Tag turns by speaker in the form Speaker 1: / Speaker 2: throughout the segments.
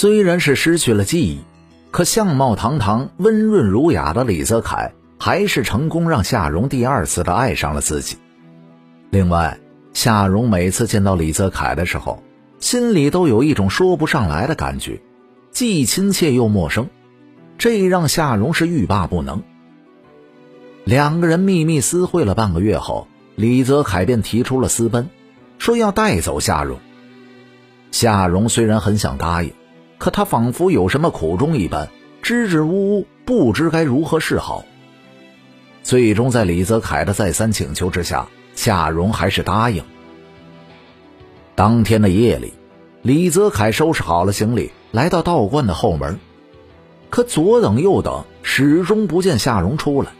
Speaker 1: 虽然是失去了记忆，可相貌堂堂、温润儒雅的李泽楷，还是成功让夏蓉第二次的爱上了自己。另外，夏蓉每次见到李泽楷的时候，心里都有一种说不上来的感觉，既亲切又陌生，这让夏蓉是欲罢不能。两个人秘密私会了半个月后，李泽楷便提出了私奔，说要带走夏蓉。夏蓉虽然很想答应，可他仿佛有什么苦衷一般，支支吾吾，不知该如何是好。最终，在李泽楷的再三请求之下，夏蓉还是答应。当天的夜里，李泽楷收拾好了行李，来到道观的后门，可左等右等，始终不见夏蓉出来。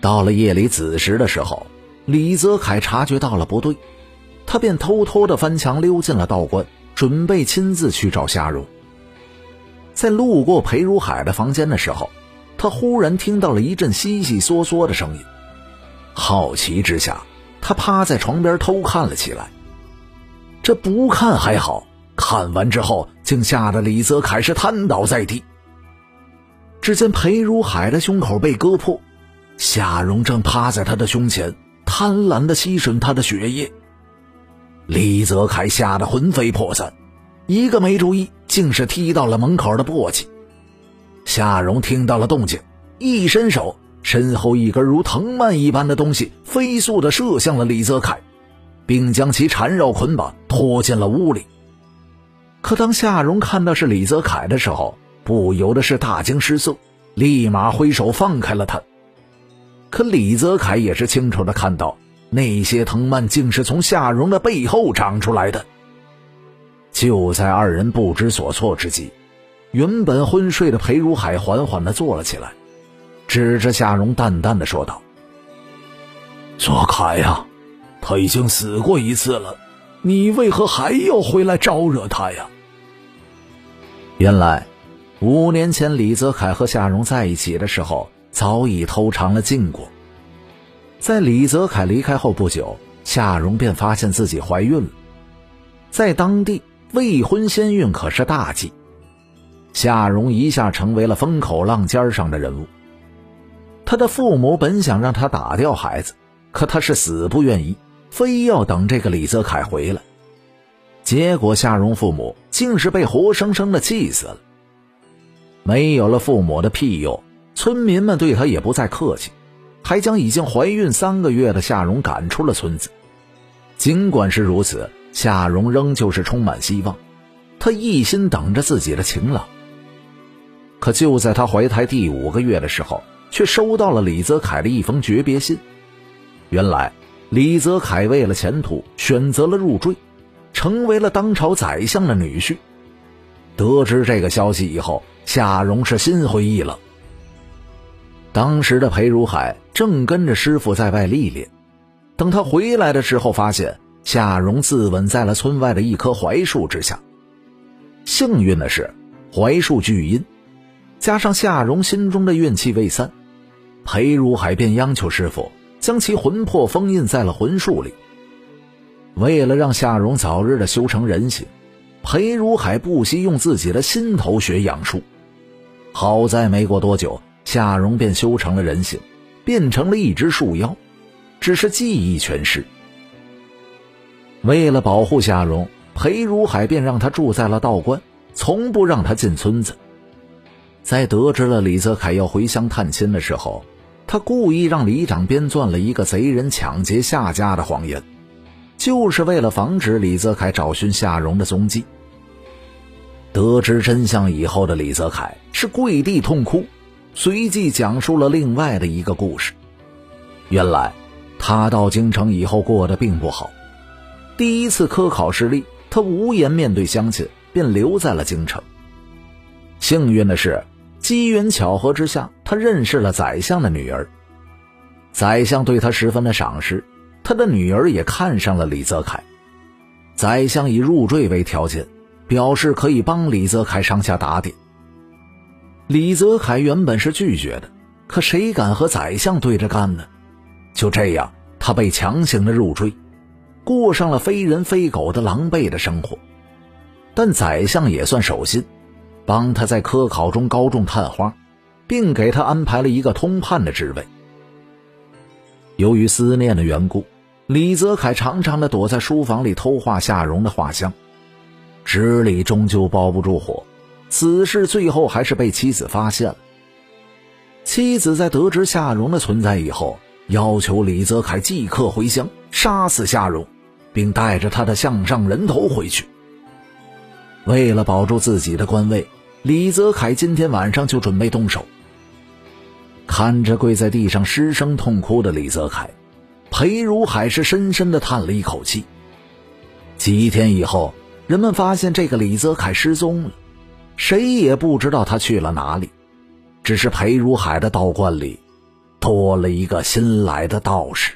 Speaker 1: 到了夜里子时的时候，李泽楷察觉到了不对，他便偷偷的翻墙溜进了道观，准备亲自去找夏蓉。在路过裴如海的房间的时候，他忽然听到了一阵悉悉嗦嗦的声音，好奇之下，他趴在床边偷看了起来。这不看还好，看完之后竟吓得李泽楷是瘫倒在地。只见裴如海的胸口被割破。夏蓉正趴在他的胸前，贪婪的吸吮他的血液。李泽楷吓得魂飞魄散，一个没注意，竟是踢到了门口的簸箕。夏蓉听到了动静，一伸手，身后一根如藤蔓一般的东西飞速的射向了李泽楷，并将其缠绕捆绑，拖进了屋里。可当夏蓉看到是李泽楷的时候，不由得是大惊失色，立马挥手放开了他。可李泽楷也是清楚的看到，那些藤蔓竟是从夏蓉的背后长出来的。就在二人不知所措之际，原本昏睡的裴如海缓缓的坐了起来，指着夏蓉淡淡的说道：“
Speaker 2: 左凯呀，他已经死过一次了，你为何还要回来招惹他呀？”
Speaker 1: 原来，五年前李泽楷和夏蓉在一起的时候。早已偷尝了禁果。在李泽楷离开后不久，夏蓉便发现自己怀孕了。在当地，未婚先孕可是大忌。夏蓉一下成为了风口浪尖上的人物。她的父母本想让她打掉孩子，可她是死不愿意，非要等这个李泽楷回来。结果，夏蓉父母竟是被活生生的气死了。没有了父母的庇佑。村民们对他也不再客气，还将已经怀孕三个月的夏蓉赶出了村子。尽管是如此，夏蓉仍旧是充满希望，她一心等着自己的情郎。可就在她怀胎第五个月的时候，却收到了李泽楷的一封诀别信。原来，李泽楷为了前途，选择了入赘，成为了当朝宰相的女婿。得知这个消息以后，夏蓉是心灰意冷。当时的裴如海正跟着师傅在外历练，等他回来的时候，发现夏蓉自刎在了村外的一棵槐树之下。幸运的是，槐树巨阴，加上夏蓉心中的怨气未散，裴如海便央求师傅将其魂魄封印在了魂树里。为了让夏蓉早日的修成人形，裴如海不惜用自己的心头血养树。好在没过多久。夏蓉便修成了人形，变成了一只树妖，只是记忆全失。为了保护夏蓉，裴如海便让他住在了道观，从不让他进村子。在得知了李泽楷要回乡探亲的时候，他故意让李长编撰了一个贼人抢劫夏家的谎言，就是为了防止李泽楷找寻夏蓉的踪迹。得知真相以后的李泽楷是跪地痛哭。随即讲述了另外的一个故事。原来，他到京城以后过得并不好。第一次科考失利，他无颜面对乡亲，便留在了京城。幸运的是，机缘巧合之下，他认识了宰相的女儿。宰相对他十分的赏识，他的女儿也看上了李泽楷。宰相以入赘为条件，表示可以帮李泽楷上下打点。李泽楷原本是拒绝的，可谁敢和宰相对着干呢？就这样，他被强行的入赘，过上了非人非狗的狼狈的生活。但宰相也算守信，帮他在科考中高中探花，并给他安排了一个通判的职位。由于思念的缘故，李泽楷常常的躲在书房里偷画夏蓉的画像。纸里终究包不住火，此事最后还是被妻子发现了。妻子在得知夏蓉的存在以后，要求李泽楷即刻回乡杀死夏蓉，并带着他的项上人头回去。为了保住自己的官位，李泽楷今天晚上就准备动手。看着跪在地上失声痛哭的李泽楷，裴如海是深深的叹了一口气。几天以后，人们发现这个李泽楷失踪了，谁也不知道他去了哪里。只是裴如海的道观里，多了一个新来的道士。